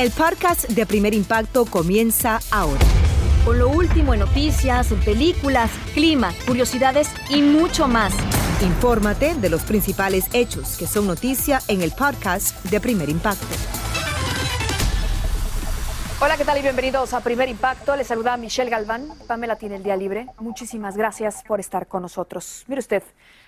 El podcast de Primer Impacto comienza ahora. Con lo último en noticias, películas, clima, curiosidades y mucho más. Infórmate de los principales hechos que son noticia en el podcast de Primer Impacto. Hola, ¿qué tal y bienvenidos a Primer Impacto? Les saluda Michelle Galván. Pamela tiene el día libre. Muchísimas gracias por estar con nosotros. Mire usted,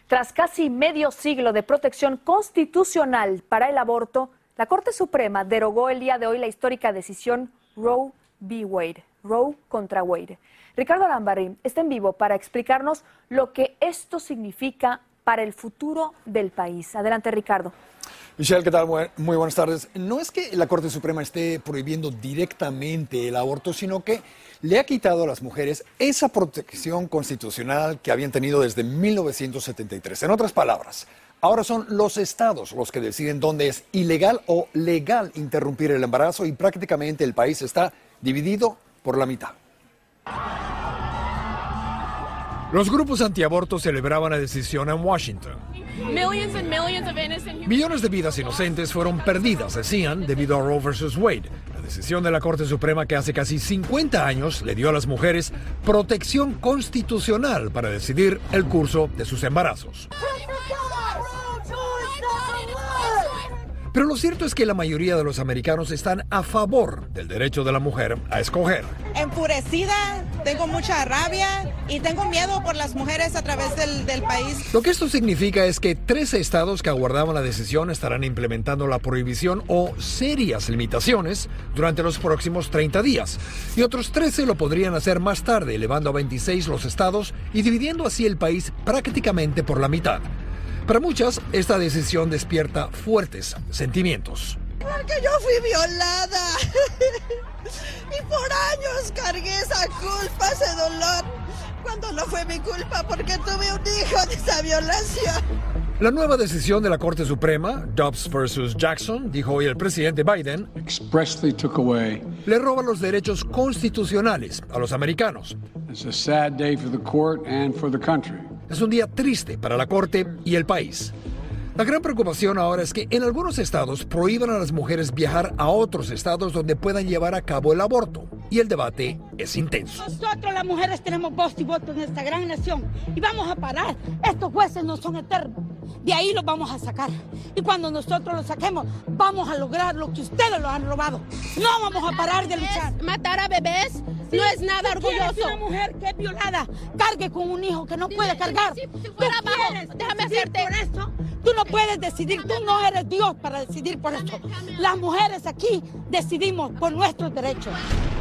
tras casi medio siglo de protección constitucional para el aborto, la Corte Suprema derogó el día de hoy la histórica decisión Roe v. Wade, Roe contra Wade. Ricardo Arambarri está en vivo para explicarnos lo que esto significa para el futuro del país. Adelante, Ricardo. Michelle, ¿qué tal? Muy buenas tardes. No es que la Corte Suprema esté prohibiendo directamente el aborto, sino que le ha quitado a las mujeres esa protección constitucional que habían tenido desde 1973. En otras palabras, Ahora son los estados los que deciden dónde es ilegal o legal interrumpir el embarazo y prácticamente el país está dividido por la mitad. Los grupos antiabortos celebraban la decisión en Washington. Millones de vidas inocentes fueron perdidas, decían, debido a Roe vs. Wade, decisión de la Corte Suprema que hace casi 50 años le dio a las mujeres protección constitucional para decidir el curso de sus embarazos. Pero lo cierto es que la mayoría de los americanos están a favor del derecho de la mujer a escoger. Enfurecida, tengo mucha rabia y tengo miedo por las mujeres a través del, país. Lo que esto significa es que 13 estados que aguardaban la decisión estarán implementando la prohibición o serias limitaciones durante los próximos 30 días. Y otros 13 lo podrían hacer más tarde, elevando a 26 los estados y dividiendo así el país prácticamente por la mitad. Para muchas, esta decisión despierta fuertes sentimientos. Porque yo fui violada. y por años cargué esa culpa, ese dolor. Cuando no fue mi culpa porque tuve un hijo de esa violación. La nueva decisión de la Corte Suprema, Dobbs versus Jackson, dijo hoy el presidente Biden, le roba los derechos constitucionales a los americanos. It's a sad day for the court and for the country. Es un día triste para la Corte y el país. La gran preocupación ahora es que en algunos estados prohíban a las mujeres viajar a otros estados donde puedan llevar a cabo el aborto. Y el debate es intenso. Nosotros las mujeres tenemos voz y voto en esta gran nación y vamos a parar. Estos jueces no son eternos. De ahí los vamos a sacar. Y cuando nosotros los saquemos, vamos a lograr lo que ustedes lo han robado. No vamos a parar de luchar. Matar a bebés no es nada orgulloso. Una mujer que es violada cargue con un hijo que no puede cargar. Si, fuera abajo, déjame hacerte. Por eso, tú no puedes decidir. Tú no eres Dios para decidir por eso. Las mujeres aquí decidimos por nuestros derechos.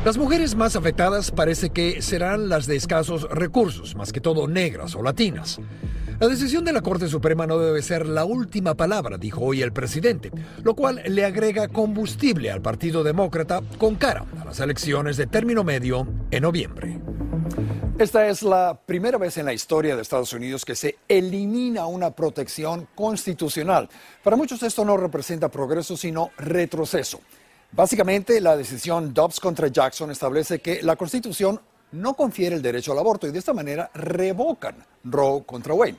Las mujeres más afectadas parece que serán las de escasos recursos, más que todo negras o latinas. La decisión de la Corte Suprema no debe ser la última palabra, dijo hoy el presidente, lo cual le agrega combustible al Partido Demócrata con cara a las elecciones de término medio en noviembre. Esta es la primera vez en la historia de Estados Unidos que se elimina una protección constitucional. Para muchos esto no representa progreso, sino retroceso. Básicamente, la decisión Dobbs contra Jackson establece que la Constitución no confiere el derecho al aborto y de esta manera revocan Roe contra Wade.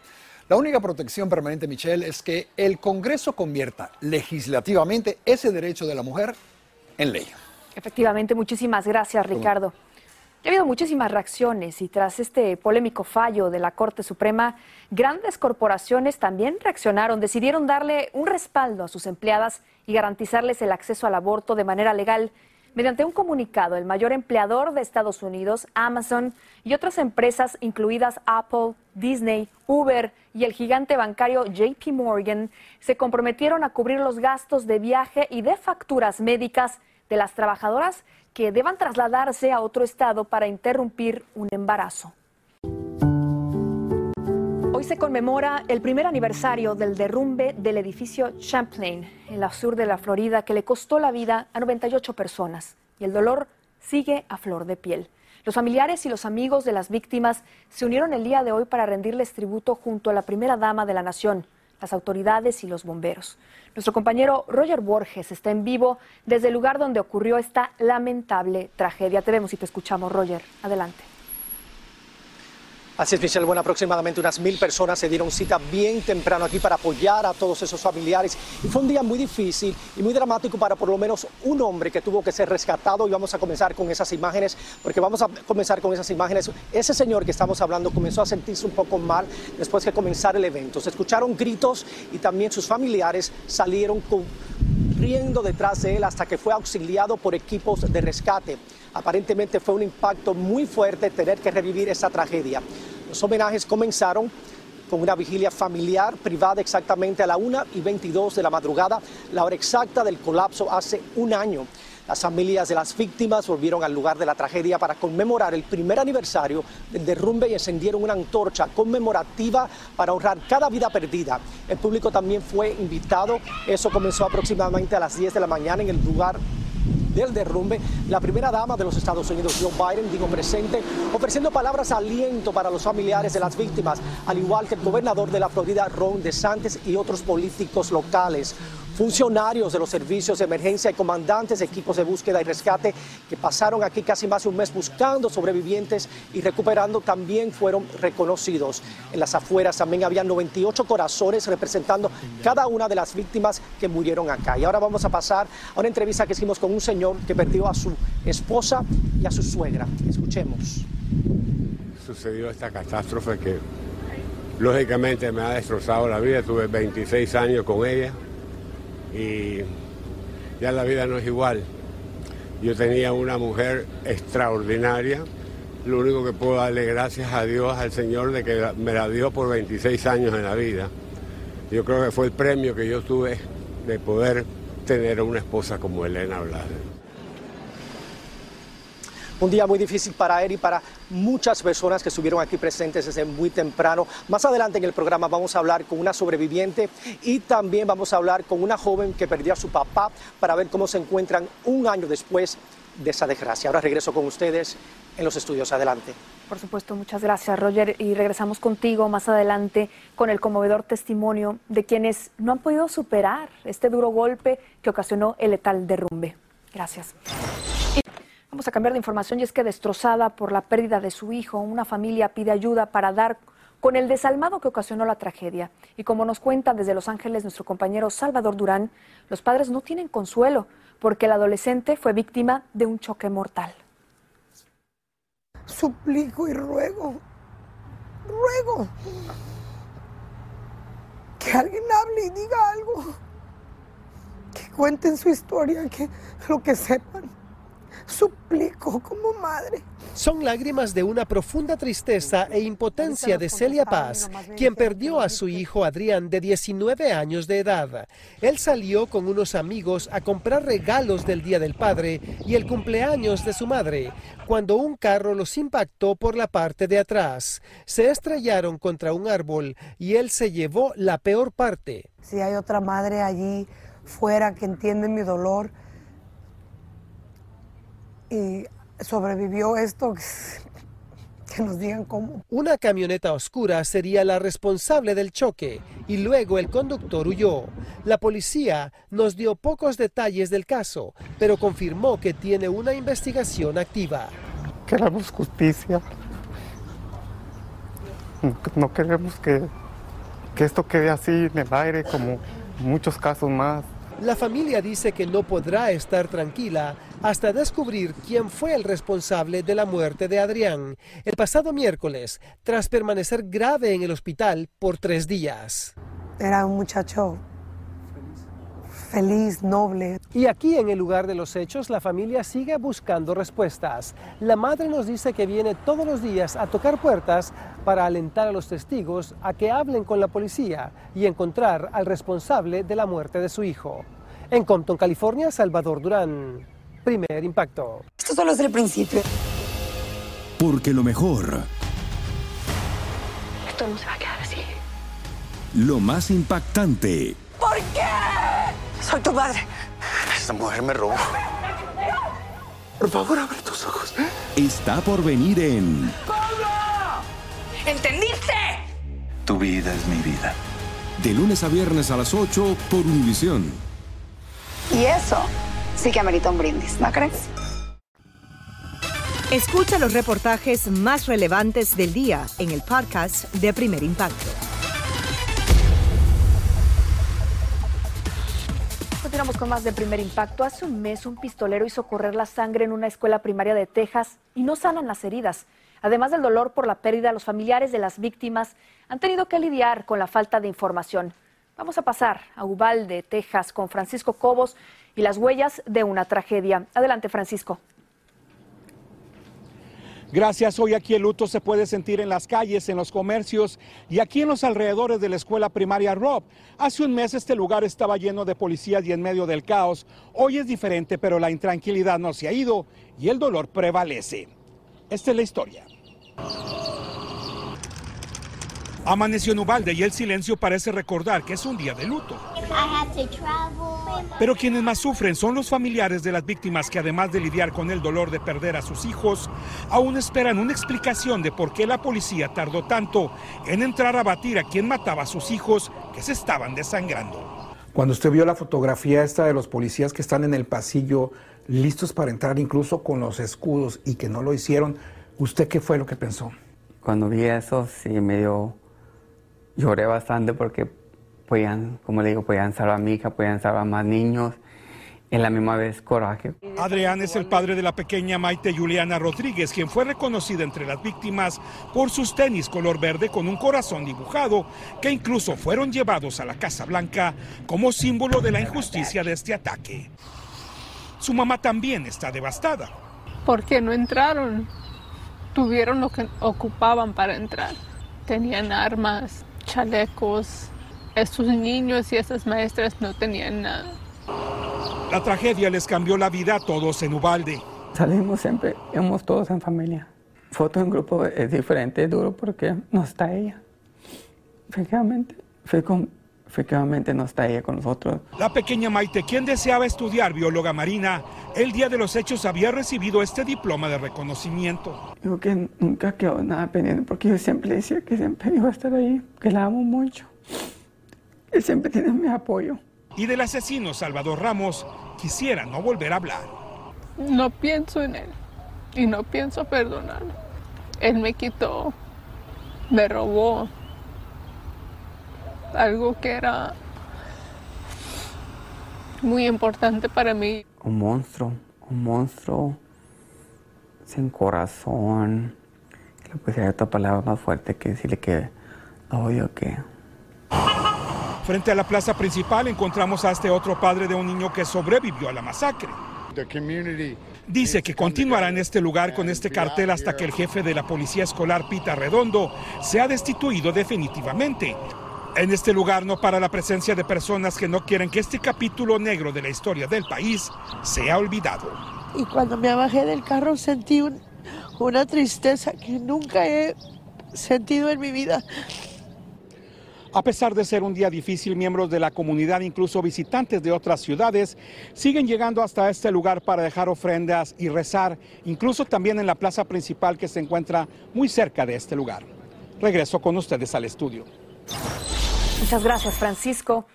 La única protección permanente, Michelle, es que el Congreso convierta legislativamente ese derecho de la mujer en ley. Efectivamente, muchísimas gracias, Ricardo. Ha habido muchísimas reacciones y tras este polémico fallo de la Corte Suprema, grandes corporaciones también reaccionaron, decidieron darle un respaldo a sus empleadas y garantizarles el acceso al aborto de manera legal Mediante un comunicado, el mayor empleador de Estados Unidos, Amazon y otras empresas, incluidas Apple, Disney, Uber y el gigante bancario JP Morgan, se comprometieron a cubrir los gastos de viaje y de facturas médicas de las trabajadoras que deban trasladarse a otro estado para interrumpir un embarazo. Hoy se conmemora el primer aniversario del derrumbe del edificio Champlain en la sur de la Florida que le costó la vida a 98 personas y el dolor sigue a flor de piel. Los familiares y los amigos de las víctimas se unieron el día de hoy para rendirles tributo junto a la primera dama de la nación, las autoridades y los bomberos. Nuestro compañero Roger Borges está en vivo desde el lugar donde ocurrió esta lamentable tragedia. Te vemos y te escuchamos, Roger. Adelante. Así es, Michelle. Bueno, aproximadamente unas mil personas se dieron cita bien temprano aquí para apoyar a todos esos familiares. Y fue un día muy difícil y muy dramático para por lo menos un hombre que tuvo que ser rescatado. Y vamos a comenzar con esas imágenes, porque vamos a comenzar con esas imágenes. Ese señor que estamos hablando comenzó a sentirse un poco mal después de comenzar el evento. Se escucharon gritos y también sus familiares salieron corriendo detrás de él hasta que fue auxiliado por equipos de rescate. Aparentemente fue un impacto muy fuerte tener que revivir esa tragedia. Los homenajes comenzaron con una vigilia familiar privada exactamente a la 1 y 22 de la madrugada, la hora exacta del colapso hace un año. Las familias de las víctimas volvieron al lugar de la tragedia para conmemorar el primer aniversario del derrumbe y encendieron una antorcha conmemorativa para honrar cada vida perdida. El público también fue invitado. Eso comenzó aproximadamente a las 10 de la mañana en el lugar del derrumbe, la primera dama de los Estados Unidos, Joe Biden, dijo presente, ofreciendo palabras aliento para los familiares de las víctimas, al igual que el gobernador de la Florida, Ron DeSantis, y otros políticos locales funcionarios de los servicios de emergencia y comandantes de equipos de búsqueda y rescate que pasaron aquí casi más de un mes buscando sobrevivientes y recuperando también fueron reconocidos. En las afueras también había 98 corazones representando cada una de las víctimas que murieron acá. Y ahora vamos a pasar a una entrevista que hicimos con un señor que perdió a su esposa y a su suegra. Escuchemos. Sucedió esta catástrofe que lógicamente me ha destrozado la vida. Tuve 26 años con ella y ya la vida no es igual. Yo tenía una mujer extraordinaria, lo único que puedo darle gracias a Dios, al Señor, de que me la dio por 26 años en la vida. Yo creo que fue el premio que yo tuve de poder tener una esposa como Elena Blades un día muy difícil para él y para muchas personas que estuvieron aquí presentes desde muy temprano. Más adelante en el programa vamos a hablar con una sobreviviente y también vamos a hablar con una joven que perdió a su papá para ver cómo se encuentran un año después de esa desgracia. Ahora regreso con ustedes en los estudios. Adelante. Por supuesto, muchas gracias, Roger. Y regresamos contigo más adelante con el conmovedor testimonio de quienes no han podido superar este duro golpe que ocasionó el letal derrumbe. Gracias. Vamos a cambiar de información y es que destrozada por la pérdida de su hijo, una familia pide ayuda para dar con el desalmado que ocasionó la tragedia. Y como nos cuenta desde Los Ángeles nuestro compañero Salvador Durán, los padres no tienen consuelo porque el adolescente fue víctima de un choque mortal. Suplico y ruego, ruego que alguien hable y diga algo, que cuenten su historia, que lo que sepan suplico como madre. Son lágrimas de una profunda tristeza e impotencia de Celia Paz, quien perdió a su hijo Adrián de 19 años de edad. Él salió con unos amigos a comprar regalos del Día del Padre y el cumpleaños de su madre, cuando un carro los impactó por la parte de atrás. Se estrellaron contra un árbol y él se llevó la peor parte. Si hay otra madre allí fuera que entiende mi dolor, y sobrevivió esto, que nos digan cómo. Una camioneta oscura sería la responsable del choque y luego el conductor huyó. La policía nos dio pocos detalles del caso, pero confirmó que tiene una investigación activa. Queremos justicia. No queremos que, que esto quede así en el aire como muchos casos más. La familia dice que no podrá estar tranquila hasta descubrir quién fue el responsable de la muerte de Adrián el pasado miércoles, tras permanecer grave en el hospital por tres días. Era un muchacho feliz, noble. Y aquí en el lugar de los hechos, la familia sigue buscando respuestas. La madre nos dice que viene todos los días a tocar puertas para alentar a los testigos a que hablen con la policía y encontrar al responsable de la muerte de su hijo. En Compton, California, Salvador Durán. Primer impacto. Esto solo es el principio. Porque lo mejor. Esto no se va a quedar así. lo más impactante. ¿Por qué? Soy tu madre. Esta mujer me robó. Por favor, abre tus ojos. Está por venir en ¿Entendiste? Tu vida es mi vida. De lunes a viernes a las 8 por Univisión. Y eso sí que amerita un brindis, ¿no crees? Escucha los reportajes más relevantes del día en el podcast de Primer Impacto. Continuamos con más de primer impacto. Hace un mes un pistolero hizo correr la sangre en una escuela primaria de Texas y no sanan las heridas. Además del dolor por la pérdida, los familiares de las víctimas han tenido que lidiar con la falta de información. Vamos a pasar a Uvalde, Texas, con Francisco Cobos y las huellas de una tragedia. Adelante, Francisco. Gracias. Hoy aquí el luto se puede sentir en las calles, en los comercios y aquí en los alrededores de la escuela primaria Rob. Hace un mes este lugar estaba lleno de policías y en medio del caos. Hoy es diferente, pero la intranquilidad no se ha ido y el dolor prevalece. Esta es la historia. Amaneció en Ubalde y el silencio parece recordar que es un día de luto. Pero quienes más sufren son los familiares de las víctimas que además de lidiar con el dolor de perder a sus hijos, aún esperan una explicación de por qué la policía tardó tanto en entrar a batir a quien mataba a sus hijos que se estaban desangrando. Cuando usted vio la fotografía esta de los policías que están en el pasillo listos para entrar incluso con los escudos y que no lo hicieron, ¿usted qué fue lo que pensó? Cuando vi eso sí me dio lloré bastante porque podían, como le digo, podían salvar a mi hija, podían salvar a más niños. En la misma vez coraje. Adrián es el padre de la pequeña Maite Juliana Rodríguez, quien fue reconocida entre las víctimas por sus tenis color verde con un corazón dibujado, que incluso fueron llevados a la Casa Blanca como símbolo de la injusticia de este ataque. Su mamá también está devastada. ¿Por qué no entraron? Tuvieron lo que ocupaban para entrar. Tenían armas, chalecos. Estos niños y esas maestras no tenían nada. La tragedia les cambió la vida a todos en Ubalde. Salimos siempre, íbamos todos en familia. Foto en grupo es diferente, es duro porque no está ella. Efectivamente, fue con, efectivamente no está ella con nosotros. La pequeña Maite, quien deseaba estudiar bióloga marina, el día de los hechos había recibido este diploma de reconocimiento. Digo que nunca quedó nada pendiente porque yo siempre decía que siempre iba a estar ahí, que la amo mucho, que siempre tiene mi apoyo. Y del asesino Salvador Ramos quisiera no volver a hablar. No pienso en él y no pienso perdonarlo. Él me quitó, me robó algo que era muy importante para mí. Un monstruo, un monstruo sin corazón. Le pusiera otra palabra más fuerte que decirle que odio que Frente a la plaza principal encontramos a este otro padre de un niño que sobrevivió a la masacre. Dice que continuará en este lugar con este cartel hasta que el jefe de la policía escolar, Pita Redondo, sea destituido definitivamente. En este lugar no para la presencia de personas que no quieren que este capítulo negro de la historia del país sea olvidado. Y cuando me bajé del carro sentí un- una tristeza que nunca he sentido en mi vida. A pesar de ser un día difícil, miembros de la comunidad, incluso visitantes de otras ciudades, siguen llegando hasta este lugar para dejar ofrendas y rezar, incluso también en la plaza principal que se encuentra muy cerca de este lugar. Regreso con ustedes al estudio. Muchas gracias, Francisco.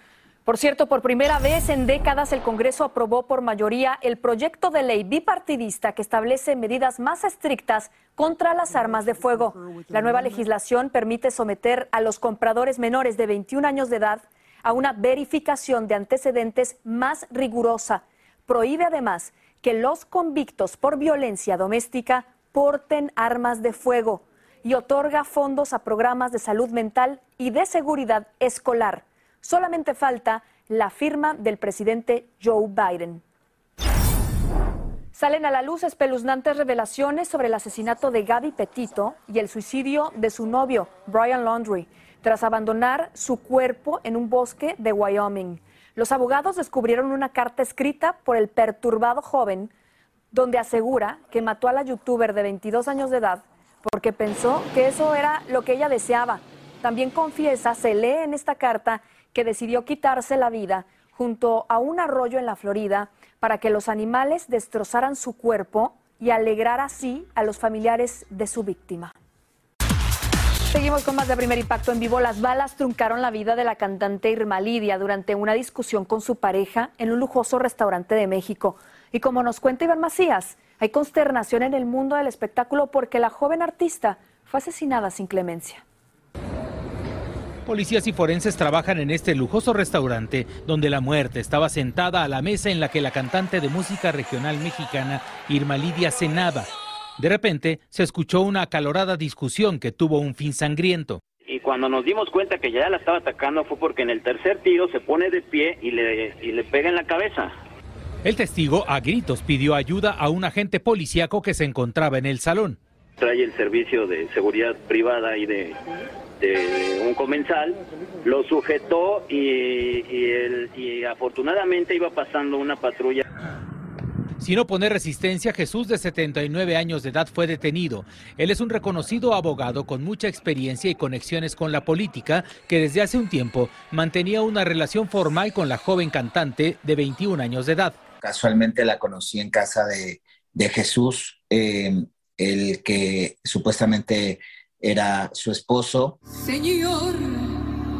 Por cierto, por primera vez en décadas el Congreso aprobó por mayoría el proyecto de ley bipartidista que establece medidas más estrictas contra las armas de fuego. La nueva legislación permite someter a los compradores menores de 21 años de edad a una verificación de antecedentes más rigurosa. Prohíbe además que los convictos por violencia doméstica porten armas de fuego y otorga fondos a programas de salud mental y de seguridad escolar. Solamente falta la firma del presidente Joe Biden. Salen a la luz espeluznantes revelaciones sobre el asesinato de Gaby Petito y el suicidio de su novio, Brian Laundrie, tras abandonar su cuerpo en un bosque de Wyoming. Los abogados descubrieron una carta escrita por el perturbado joven donde asegura que mató a la youtuber de 22 años de edad porque pensó que eso era lo que ella deseaba. También confiesa, se lee en esta carta, que decidió quitarse la vida junto a un arroyo en la Florida para que los animales destrozaran su cuerpo y alegrar así a los familiares de su víctima. Seguimos con más de primer impacto en vivo. Las balas truncaron la vida de la cantante Irma Lidia durante una discusión con su pareja en un lujoso restaurante de México. Y como nos cuenta Iván Macías, hay consternación en el mundo del espectáculo porque la joven artista fue asesinada sin clemencia. Policías y forenses trabajan en este lujoso restaurante donde la muerte estaba sentada a la mesa en la que la cantante de música regional mexicana Irma Lidia cenaba. De repente se escuchó una acalorada discusión que tuvo un fin sangriento. Y cuando nos dimos cuenta que ya la estaba atacando fue porque en el tercer tiro se pone de pie y le, y le pega en la cabeza. El testigo a gritos pidió ayuda a un agente policíaco que se encontraba en el salón. Trae el servicio de seguridad privada y de de un comensal, lo sujetó y, y, afortunadamente iba pasando una patrulla. Sin oponer resistencia, Jesús de 79 años de edad fue detenido. Él es un reconocido abogado con mucha experiencia y conexiones con la política que desde hace un tiempo mantenía una relación formal con la joven cantante de 21 años de edad. Casualmente la conocí en casa de, de Jesús, eh, el que supuestamente era su esposo. Señor,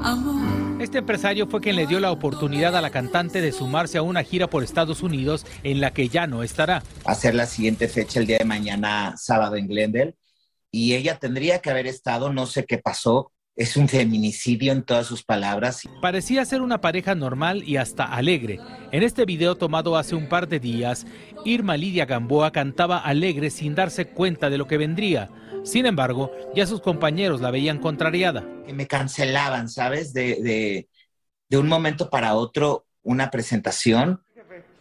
amor. Este empresario fue quien le dio la oportunidad a la cantante de sumarse a una gira por Estados Unidos en la que ya no estará. Hacer la siguiente fecha el día de mañana, sábado en Glendale, y ella tendría que haber estado, no sé qué pasó, es un feminicidio en todas sus palabras. Parecía ser una pareja normal y hasta alegre. En este video tomado hace un par de días, Irma Lidia Gamboa cantaba alegre sin darse cuenta de lo que vendría. Sin embargo, ya sus compañeros la veían contrariada. Que me cancelaban, ¿sabes? De, de, un momento para otro una presentación.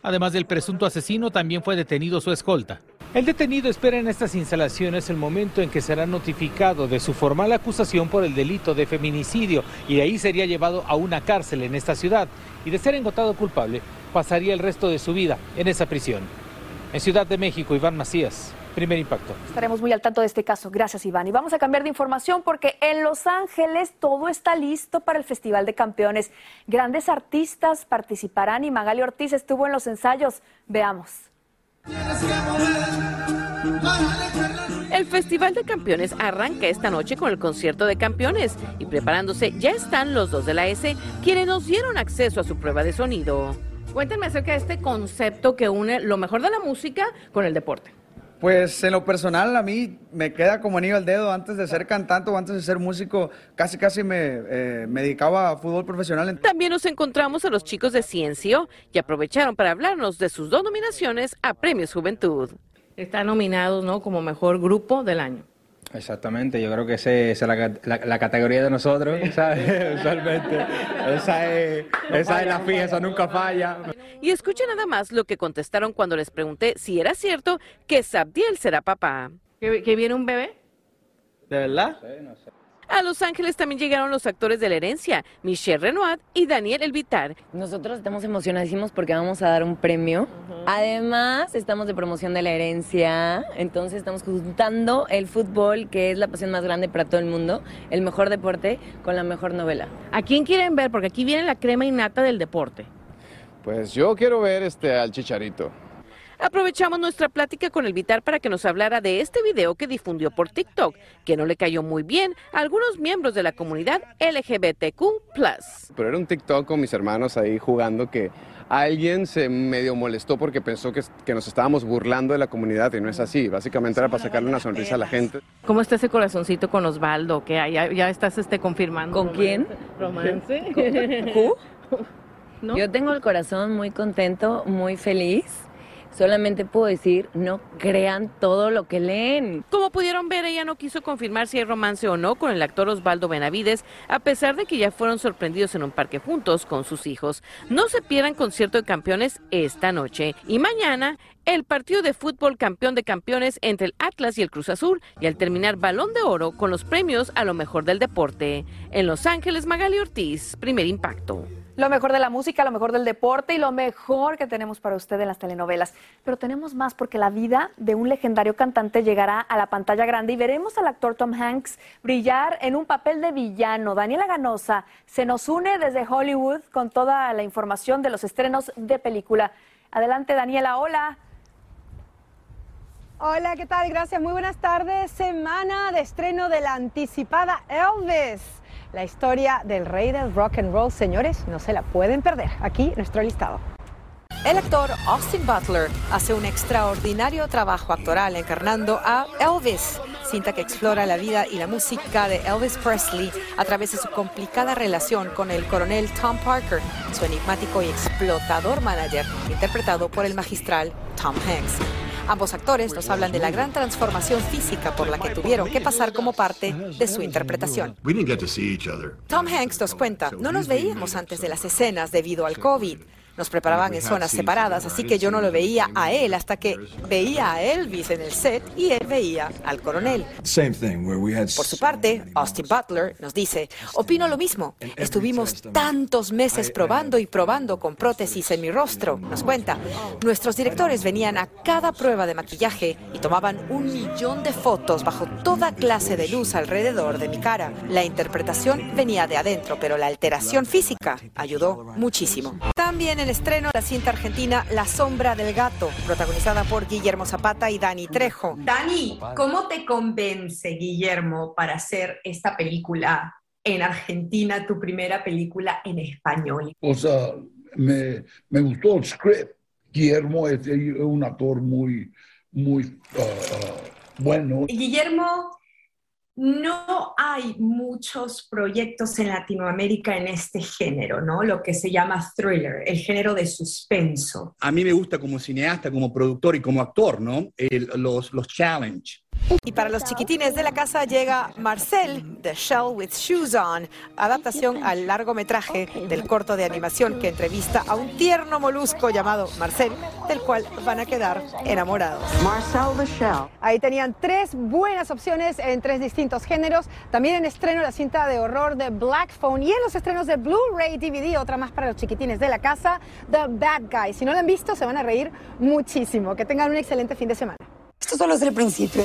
Además del presunto asesino, también fue detenido su escolta. El detenido espera en estas instalaciones el momento en que será notificado de su formal acusación por el delito de feminicidio y de ahí sería llevado a una cárcel en esta ciudad y de ser engotado culpable pasaría el resto de su vida en esa prisión. En Ciudad de México, Iván Macías, Primer impacto. Estaremos muy al tanto de este caso. Gracias, Iván. Y vamos a cambiar de información porque en Los Ángeles todo está listo para el Festival de Campeones. Grandes artistas participarán y Magali Ortiz estuvo en los ensayos. Veamos. El Festival de Campeones arranca esta noche con el concierto de campeones y preparándose ya están los dos de la S quienes nos dieron acceso a su prueba de sonido. Cuéntenme acerca de este concepto que une lo mejor de la música con el deporte. Pues en lo personal a mí me queda como anillo al dedo, antes de ser cantante o antes de ser músico, casi casi me, eh, me dedicaba a fútbol profesional. También nos encontramos a los chicos de Ciencio y aprovecharon para hablarnos de sus dos nominaciones a Premios Juventud. Están nominados ¿no? como mejor grupo del año. Exactamente, yo creo que esa es la, categoría de nosotros, ¿sabes? Usualmente. Esa es, esa es la fija, eso nunca falla. Y escuchen nada más lo que contestaron cuando les pregunté si era cierto que Sabdiel será papá. ¿Que, viene un bebé? ¿De verdad? Sí, no sé. A Los Ángeles también llegaron los actores de la herencia, Michelle Renoir y Daniel Elvitar. Nosotros estamos emocionadísimos porque vamos a dar un premio. Además, estamos de promoción de la herencia, entonces estamos juntando el fútbol, que es la pasión más grande para todo el mundo, el mejor deporte, con la mejor novela. ¿A quién quieren ver? Porque aquí viene la crema innata del deporte. Pues yo quiero ver este al Chicharito. Aprovechamos nuestra plática con el Vitar para que nos hablara de este video que difundió por TikTok, que no le cayó muy bien a algunos miembros de la comunidad LGBTQ. Pero era un TikTok con mis hermanos ahí jugando que alguien se medio molestó porque pensó que, que, nos estábamos burlando de la comunidad y no es así. Básicamente era para sacarle una sonrisa a la gente. ¿Cómo está ese corazoncito con Osvaldo? que ya, ya estás este, confirmando? ¿Con quién? ¿Romance? Yo tengo el corazón muy contento, muy feliz Solamente puedo decir, no crean todo lo que leen. Como pudieron ver, ella no quiso confirmar si hay romance o no con el actor Osvaldo Benavides, a pesar de que ya fueron sorprendidos en un parque juntos con sus hijos. No se pierdan concierto de campeones esta noche. Y mañana, el partido de fútbol campeón de campeones entre el Atlas y el Cruz Azul, y al terminar Balón de Oro con los premios a lo mejor del deporte. En Los Ángeles, Magali Ortiz, primer impacto. Lo mejor de la música, lo mejor del deporte y lo mejor que tenemos para usted en las telenovelas. Pero tenemos más porque la vida de un legendario cantante llegará a la pantalla grande y veremos al actor Tom Hanks brillar en un papel de villano. Daniela Ganosa se nos une desde Hollywood con toda la información de los estrenos de película. Adelante, Daniela. Hola. Hola, ¿qué tal? Gracias. Muy buenas tardes. Semana de estreno de la anticipada Elvis. La historia del rey del rock and roll, señores, no se la pueden perder. Aquí nuestro listado. El actor Austin Butler hace un extraordinario trabajo actoral encarnando a Elvis, cinta que explora la vida y la música de Elvis Presley a través de su complicada relación con el coronel Tom Parker, su enigmático y explotador manager, interpretado por el magistral Tom Hanks. Ambos actores nos hablan de la gran transformación física por la que tuvieron que pasar como parte de su interpretación. Tom Hanks nos cuenta, no nos veíamos antes de las escenas debido al COVID. Nos preparaban en zonas separadas, así que yo no lo veía a él hasta que veía a Elvis en el set y él veía al coronel. Por su parte, Austin Butler nos dice, opino lo mismo. Estuvimos tantos meses probando y probando con prótesis en mi rostro. Nos cuenta, nuestros directores venían a cada prueba de maquillaje y tomaban un millón de fotos bajo toda clase de luz alrededor de mi cara. La interpretación venía de adentro, pero la alteración física ayudó muchísimo. También en estreno la cinta argentina La sombra del gato, protagonizada por Guillermo Zapata y Dani Trejo. Dani, ¿cómo te convence Guillermo para hacer esta película en Argentina, tu primera película en español? O sea, me, me gustó el script. Guillermo es, un actor muy, muy uh, bueno. Guillermo, no hay muchos proyectos en Latinoamérica en este género, ¿no? Lo que se llama thriller, el género de suspenso. A mí me gusta como cineasta, como productor y como actor, ¿no? los, los challenge. Y para los chiquitines de la casa llega Marcel, The Shell with Shoes On, adaptación al largometraje del corto de animación que entrevista a un tierno molusco llamado Marcel, del cual van a quedar enamorados. Marcel The Shell. Ahí tenían tres buenas opciones en tres distintos géneros. También en estreno la cinta de horror de Black Phone y en los estrenos de Blu-ray DVD, otra más para los chiquitines de la casa, The Bad Guy. Si no lo han visto, se van a reír muchísimo. Que tengan un excelente fin de semana. Esto solo es el principio.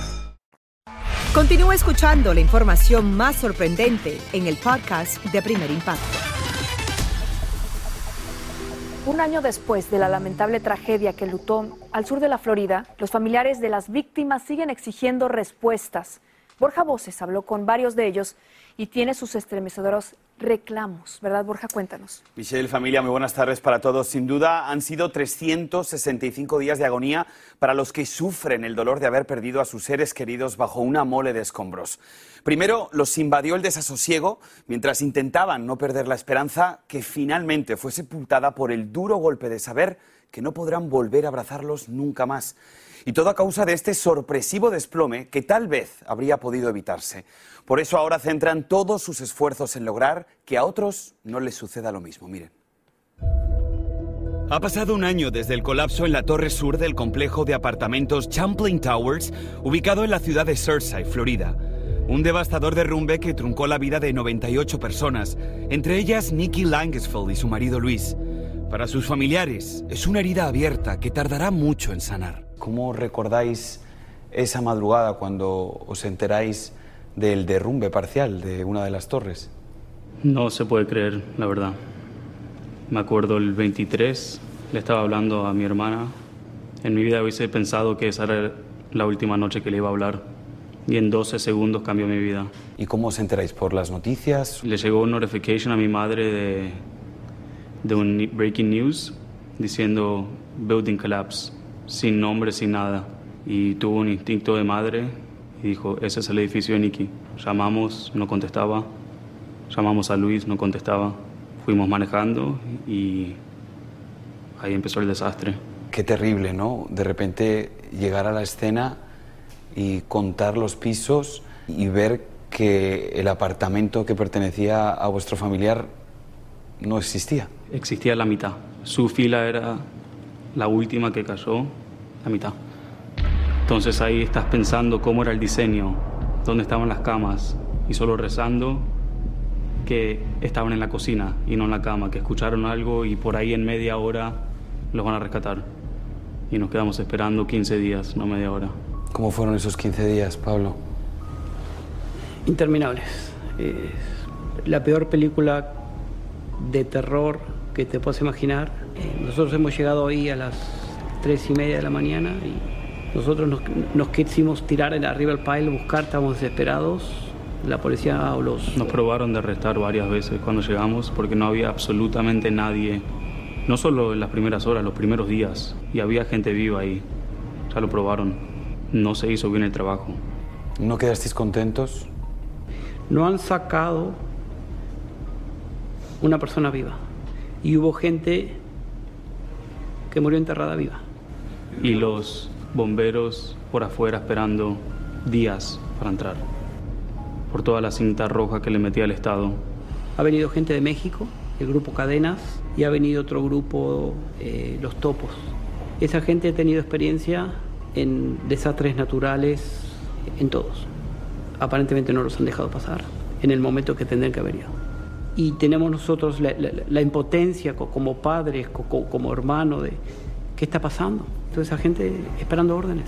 Continúa escuchando la información más sorprendente en el podcast de Primer Impacto. Un año después de la lamentable tragedia que lutó al sur de la Florida, los familiares de las víctimas siguen exigiendo respuestas. Borja Voces habló con varios de ellos y tiene sus estremecedores reclamos, ¿verdad, Borja? Cuéntanos. Michelle, familia, muy buenas tardes para todos. Sin duda han sido 365 días de agonía para los que sufren el dolor de haber perdido a sus seres queridos bajo una mole de escombros. Primero los invadió el desasosiego mientras intentaban no perder la esperanza que finalmente fue sepultada por el duro golpe de saber que no podrán volver a abrazarlos nunca más. Y todo a causa de este sorpresivo desplome que tal vez habría podido evitarse. Por eso ahora centran todos sus esfuerzos en lograr que a otros no les suceda lo mismo. Miren. Ha pasado un año desde el colapso en la torre sur del complejo de apartamentos Champlain Towers, ubicado en la ciudad de Surfside, Florida. Un devastador derrumbe que truncó la vida de 98 personas, entre ellas Nikki Langesfeld y su marido Luis. Para sus familiares es una herida abierta que tardará mucho en sanar. ¿Cómo recordáis esa madrugada cuando os enteráis del derrumbe parcial de una de las torres? No se puede creer, la verdad. Me acuerdo el 23, le estaba hablando a mi hermana. En mi vida hubiese pensado que esa era la última noche que le iba a hablar. Y en 12 segundos cambió mi vida. ¿Y cómo os enteráis? ¿Por las noticias? Le llegó una notification a mi madre de, de un breaking news diciendo building collapse, sin nombre, sin nada. Y tuvo un instinto de madre y dijo, ese es el edificio de Nicky. Llamamos, no contestaba. Llamamos a Luis, no contestaba. Fuimos manejando y ahí empezó el desastre. Qué terrible, ¿no? De repente llegar a la escena y contar los pisos y ver que el apartamento que pertenecía a vuestro familiar no existía. Existía la mitad. Su fila era la última que cayó, la mitad. Entonces ahí estás pensando cómo era el diseño, dónde estaban las camas y solo rezando que estaban en la cocina y no en la cama, que escucharon algo y por ahí en media hora los van a rescatar. Y nos quedamos esperando 15 días, no media hora. ¿Cómo fueron esos 15 días, Pablo? Interminables. Es la peor película de terror que te puedas imaginar. Eh, nosotros hemos llegado ahí a las tres y media de la mañana y nosotros nos, nos quisimos tirar en arriba del pile, buscar, estábamos desesperados. La policía o los... Nos probaron de arrestar varias veces cuando llegamos porque no había absolutamente nadie, no solo en las primeras horas, los primeros días, y había gente viva ahí. Ya lo probaron. No se hizo bien el trabajo. ¿No quedasteis contentos? No han sacado una persona viva. Y hubo gente que murió enterrada viva. Y los bomberos por afuera esperando días para entrar. Por toda la cinta roja que le metía el Estado. Ha venido gente de México, el grupo Cadenas, y ha venido otro grupo, eh, Los Topos. Esa gente ha tenido experiencia en desastres naturales, en todos. Aparentemente no los han dejado pasar en el momento que tendrían que haber ido. Y tenemos nosotros la, la- la impotencia co- como padres, co- co- como hermanos, de qué está pasando. Toda esa gente esperando órdenes.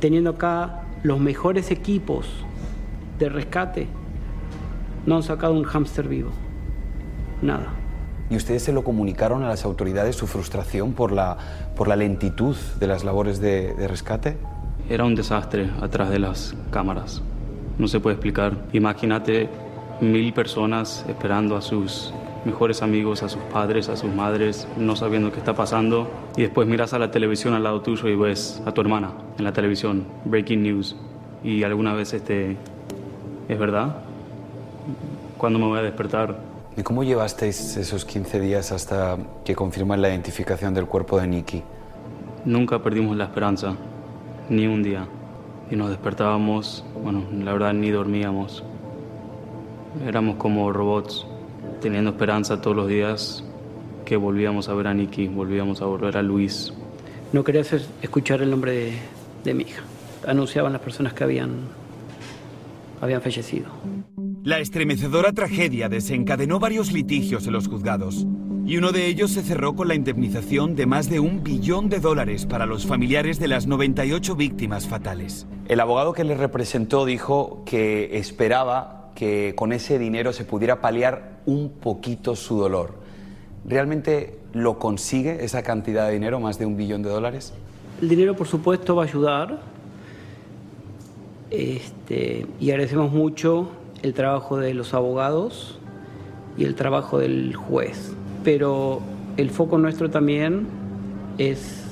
Teniendo acá los mejores equipos de rescate, no han sacado un hámster vivo. Nada. ¿Y ustedes se lo comunicaron a las autoridades su frustración por la, por la lentitud de las labores de, de rescate? Era un desastre atrás de las cámaras. No se puede explicar. Imagínate mil personas esperando a sus mejores amigos, a sus padres, a sus madres, no sabiendo qué está pasando. Y después miras a la televisión al lado tuyo y ves a tu hermana en la televisión, breaking news. Y alguna vez este, ¿es verdad? ¿Cuándo me voy a despertar? ¿Y cómo llevasteis esos 15 días hasta que confirman la identificación del cuerpo de Nicky? Nunca perdimos la esperanza, ni un día. Y nos despertábamos, bueno, la verdad ni dormíamos. Éramos como robots, teniendo esperanza todos los días que volvíamos a ver a Nicky, volvíamos a volver a Luis. No quería hacer- escuchar el nombre de, de mi hija. Anunciaban las personas que habían, habían fallecido. La estremecedora tragedia desencadenó varios litigios en los juzgados, y uno de ellos se cerró con la indemnización de más de un billón de dólares para los familiares de las 98 víctimas fatales. El abogado que le representó dijo que esperaba que con ese dinero se pudiera paliar un poquito su dolor. ¿Realmente lo consigue esa cantidad de dinero, más de un billón de dólares? El dinero, por supuesto, va a ayudar. Este, y agradecemos mucho el trabajo de los abogados y el trabajo del juez. Pero el foco nuestro también es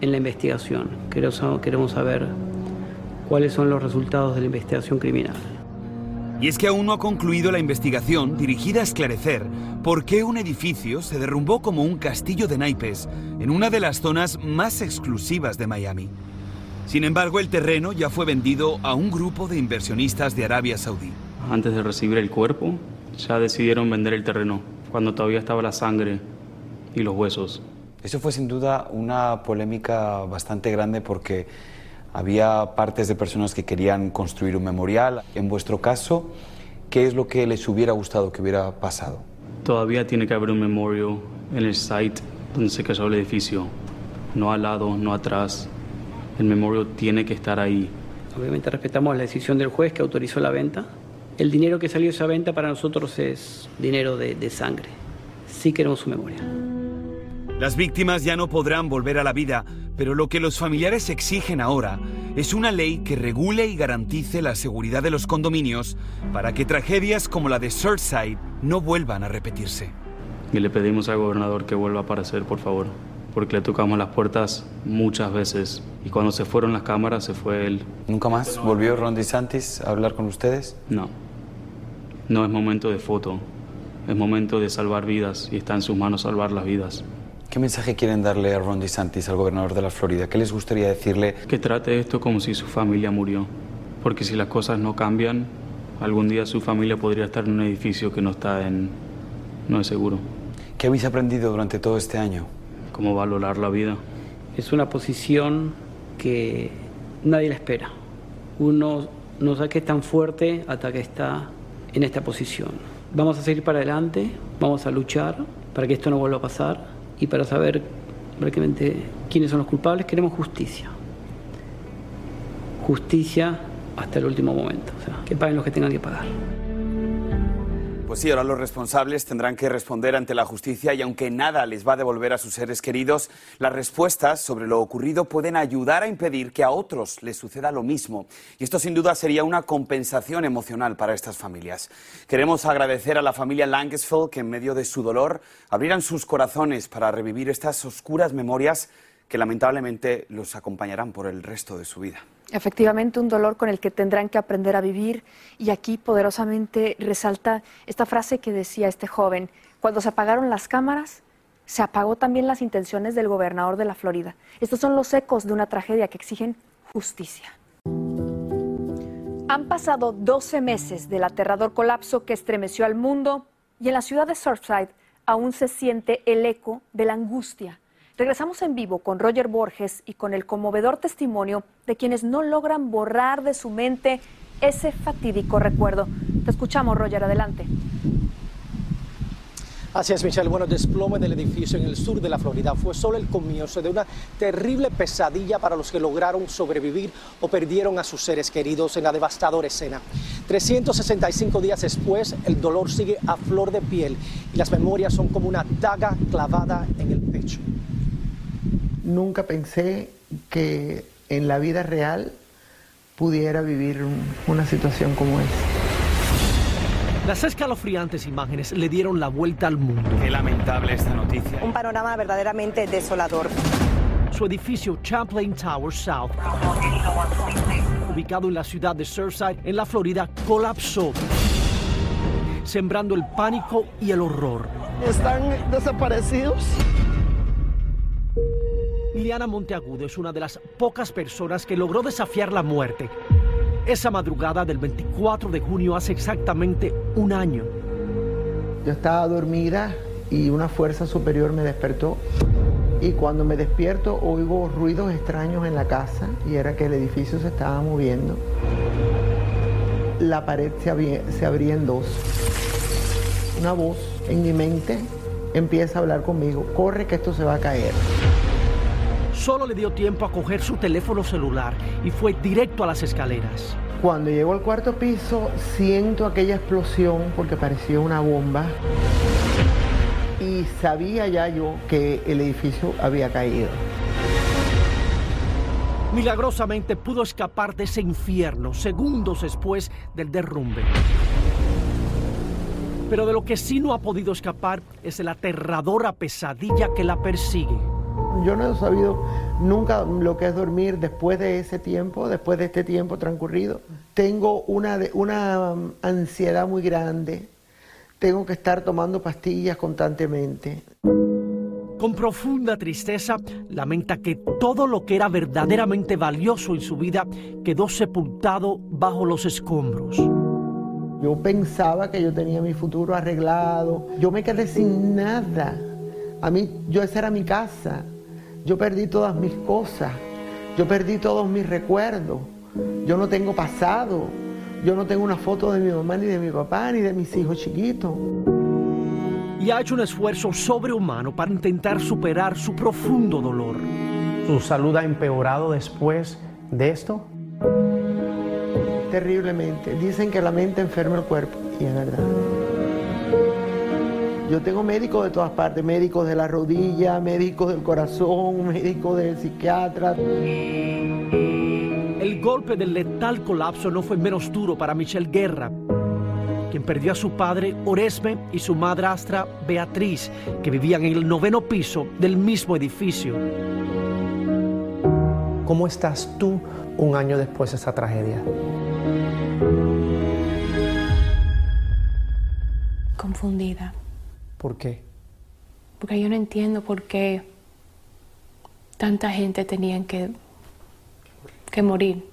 en la investigación. Queremos, saber cuáles son los resultados de la investigación criminal. Y es que aún no ha concluido la investigación dirigida a esclarecer por qué un edificio se derrumbó como un castillo de naipes en una de las zonas más exclusivas de Miami. Sin embargo, el terreno ya fue vendido a un grupo de inversionistas de Arabia Saudí. Antes de recibir el cuerpo, ya decidieron vender el terreno, cuando todavía estaba la sangre y los huesos. Eso fue sin duda una polémica bastante grande porque había partes de personas que querían construir un memorial. En vuestro caso, ¿qué es lo que les hubiera gustado que hubiera pasado? Todavía tiene que haber un memorial en el site donde se cayó el edificio. No al lado, no atrás. El memorial tiene que estar ahí. Obviamente respetamos la decisión del juez que autorizó la venta. El dinero que salió de esa venta para nosotros es dinero de, de sangre. Sí queremos su memoria. Las víctimas ya no podrán volver a la vida, pero lo que los familiares exigen ahora es una ley que regule y garantice la seguridad de los condominios para que tragedias como la de Surfside no vuelvan a repetirse. Y le pedimos al gobernador que vuelva a aparecer, por favor, porque le tocamos las puertas muchas veces. Y cuando se fueron las cámaras, se fue él. ¿Nunca más volvió Ron DeSantis a hablar con ustedes? No. No es momento de foto. Es momento de salvar vidas y está en sus manos salvar las vidas. ¿Qué mensaje quieren darle a Ron DeSantis, al gobernador de la Florida? ¿Qué les gustaría decirle? Que trate esto como si su familia murió. Porque si las cosas no cambian, algún día su familia podría estar en un edificio que no está en. no es seguro. ¿Qué habéis aprendido durante todo este año? Cómo valorar la vida. Es una posición que nadie la espera. Uno no sabe que es tan fuerte hasta que está en esta posición. Vamos a seguir para adelante, vamos a luchar para que esto no vuelva a pasar y para saber prácticamente quiénes son los culpables. Queremos justicia. Justicia hasta el último momento. O sea, que paguen los que tengan que pagar. Pues sí, ahora los responsables tendrán que responder ante la justicia y aunque nada les va a devolver a sus seres queridos, las respuestas sobre lo ocurrido pueden ayudar a impedir que a otros les suceda lo mismo. Y esto sin duda sería una compensación emocional para estas familias. Queremos agradecer a la familia Langesfeld que en medio de su dolor abrieran sus corazones para revivir estas oscuras memorias que lamentablemente los acompañarán por el resto de su vida. Efectivamente, un dolor con el que tendrán que aprender a vivir. Y aquí poderosamente resalta esta frase que decía este joven, cuando se apagaron las cámaras, se apagó también las intenciones del gobernador de la Florida. Estos son los ecos de una tragedia que exigen justicia. Han pasado 12 meses del aterrador colapso que estremeció al mundo y en la ciudad de Surfside aún se siente el eco de la angustia Regresamos en vivo con Roger Borges y con el conmovedor testimonio de quienes no logran borrar de su mente ese fatídico recuerdo. Te escuchamos, Roger, adelante. Así es, Michelle. Bueno, desplome del edificio en el sur de la Florida fue solo el comienzo de una terrible pesadilla para los que lograron sobrevivir o perdieron a sus seres queridos en la devastadora escena. 365 días después, el dolor sigue a flor de piel y las memorias son como una daga clavada en el pecho. Nunca pensé que en la vida real pudiera vivir una situación como esta. Las escalofriantes imágenes le dieron la vuelta al mundo. Qué lamentable esta noticia. Un panorama verdaderamente desolador. Su edificio Champlain Tower South, ubicado en la ciudad de Surfside, en la Florida, colapsó, sembrando el pánico y el horror. ¿Están desaparecidos? Liliana Monteagudo es una de las pocas personas que logró desafiar la muerte. Esa madrugada del 24 de junio hace exactamente un año. Yo estaba dormida y una fuerza superior me despertó. Y cuando me despierto oigo ruidos extraños en la casa y era que el edificio se estaba moviendo. La pared se, se abría en dos. Una voz en mi mente empieza a hablar conmigo, corre que esto se va a caer. Solo le dio tiempo a coger su teléfono celular y fue directo a las escaleras. Cuando llegó al cuarto piso, siento aquella explosión porque parecía una bomba. Y sabía ya yo que el edificio había caído. Milagrosamente pudo escapar de ese infierno segundos después del derrumbe. Pero de lo que sí no ha podido escapar es la aterradora pesadilla que la persigue. Yo no he sabido nunca lo que es dormir después de ese tiempo, después de este tiempo transcurrido. Tengo una, una um, ansiedad muy grande. Tengo que estar tomando pastillas constantemente. Con profunda tristeza, lamenta que todo lo que era verdaderamente valioso en su vida quedó sepultado bajo los escombros. Yo pensaba que yo tenía mi futuro arreglado. Yo me quedé sin nada. A mí, yo esa era mi casa. Yo perdí todas mis cosas, yo perdí todos mis recuerdos, yo no tengo pasado, yo no tengo una foto de mi mamá, ni de mi papá, ni de mis hijos chiquitos. Y ha hecho un esfuerzo sobrehumano para intentar superar su profundo dolor. ¿Su salud ha empeorado después de esto? Terriblemente. Dicen que la mente enferma el cuerpo, y es verdad. Yo tengo médicos de todas partes, médicos de la rodilla, médicos del corazón, médicos del psiquiatra. El golpe del letal colapso no fue menos duro para Michelle Guerra, quien perdió a su padre Oresme y su madrastra Beatriz, que vivían en el noveno piso del mismo edificio. ¿Cómo estás tú un año después de esa tragedia? Confundida. ¿Por qué? Porque yo no entiendo por qué tanta gente tenía que, que morir.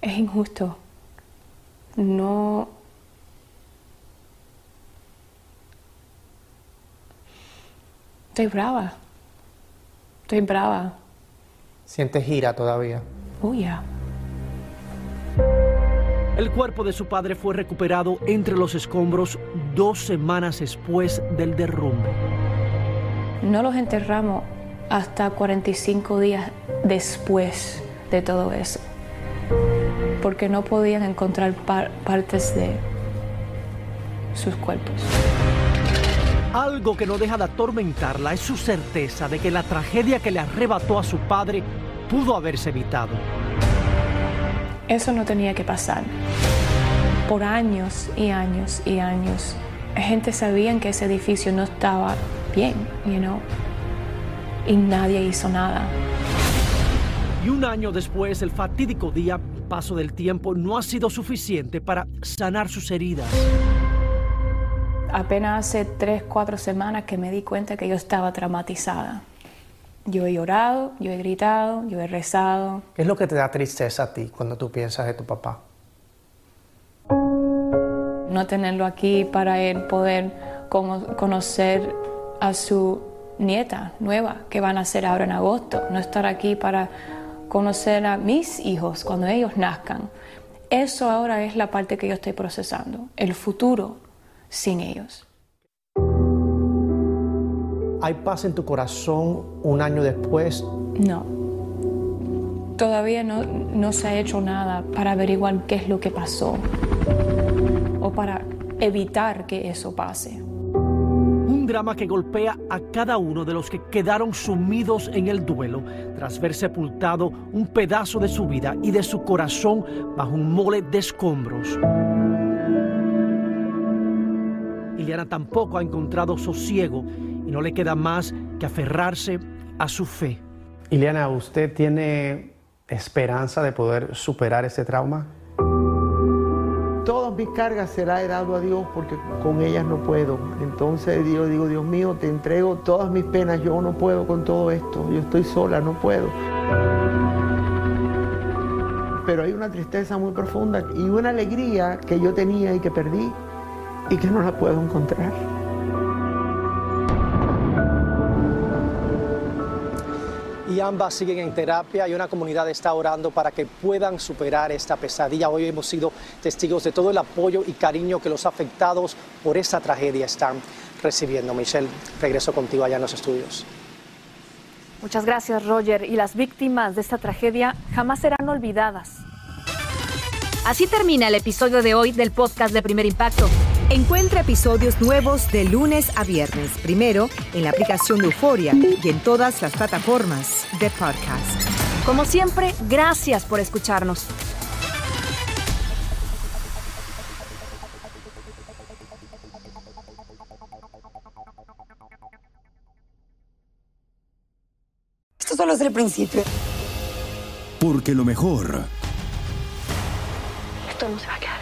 Es injusto. No. Estoy brava. Estoy brava. ¿Sientes gira todavía? Oh, ya. El cuerpo de su padre fue recuperado entre los escombros dos semanas después del derrumbe. No los enterramos hasta 45 días después de todo eso, porque no podían encontrar partes de sus cuerpos. Algo que no deja de atormentarla es su certeza de que la tragedia que le arrebató a su padre pudo haberse evitado. Eso no tenía que pasar. Por años y años y años, gente sabía que ese edificio no estaba bien, you know, y nadie hizo nada. Y un año después, el fatídico día, paso del tiempo, no ha sido suficiente para sanar sus heridas. Apenas hace tres, cuatro semanas que me di cuenta que yo estaba traumatizada. Yo he llorado, yo he gritado, yo he rezado. ¿Qué es lo que te da tristeza a ti cuando tú piensas de tu papá? No tenerlo aquí para él poder conocer a su nieta nueva que van a ser ahora en agosto. No estar aquí para conocer a mis hijos cuando ellos nazcan. Eso ahora es la parte que yo estoy procesando, el futuro sin ellos. ¿Hay paz en tu corazón un año después? No. Todavía no, no se ha hecho nada para averiguar qué es lo que pasó o para evitar que eso pase. Un drama que golpea a cada uno de los que quedaron sumidos en el duelo tras ver sepultado un pedazo de su vida y de su corazón bajo un mole de escombros. Iliana tampoco ha encontrado sosiego y no le queda más que aferrarse a su fe. Iliana, ¿usted tiene esperanza de poder superar ese trauma? Todas mis cargas se las he dado a Dios porque con ellas no puedo. Entonces yo digo, Dios mío, te entrego todas mis penas. Yo no puedo con todo esto. Yo estoy sola, no puedo. Pero hay una tristeza muy profunda y una alegría que yo tenía y que perdí y que no la puedo encontrar. Y ambas siguen en terapia y una comunidad está orando para que puedan superar esta pesadilla. Hoy hemos sido testigos de todo el apoyo y cariño que los afectados por esta tragedia están recibiendo. Michelle, regreso contigo allá en los estudios. Muchas gracias, Roger. Y las víctimas de esta tragedia jamás serán olvidadas. Así termina el episodio de hoy del podcast de Primer Impacto. Encuentra episodios nuevos de lunes a viernes, primero en la aplicación de Euforia y en todas las plataformas de podcast. Como siempre, gracias por escucharnos. Esto solo es el principio. Porque lo mejor. Esto no se va a quedar.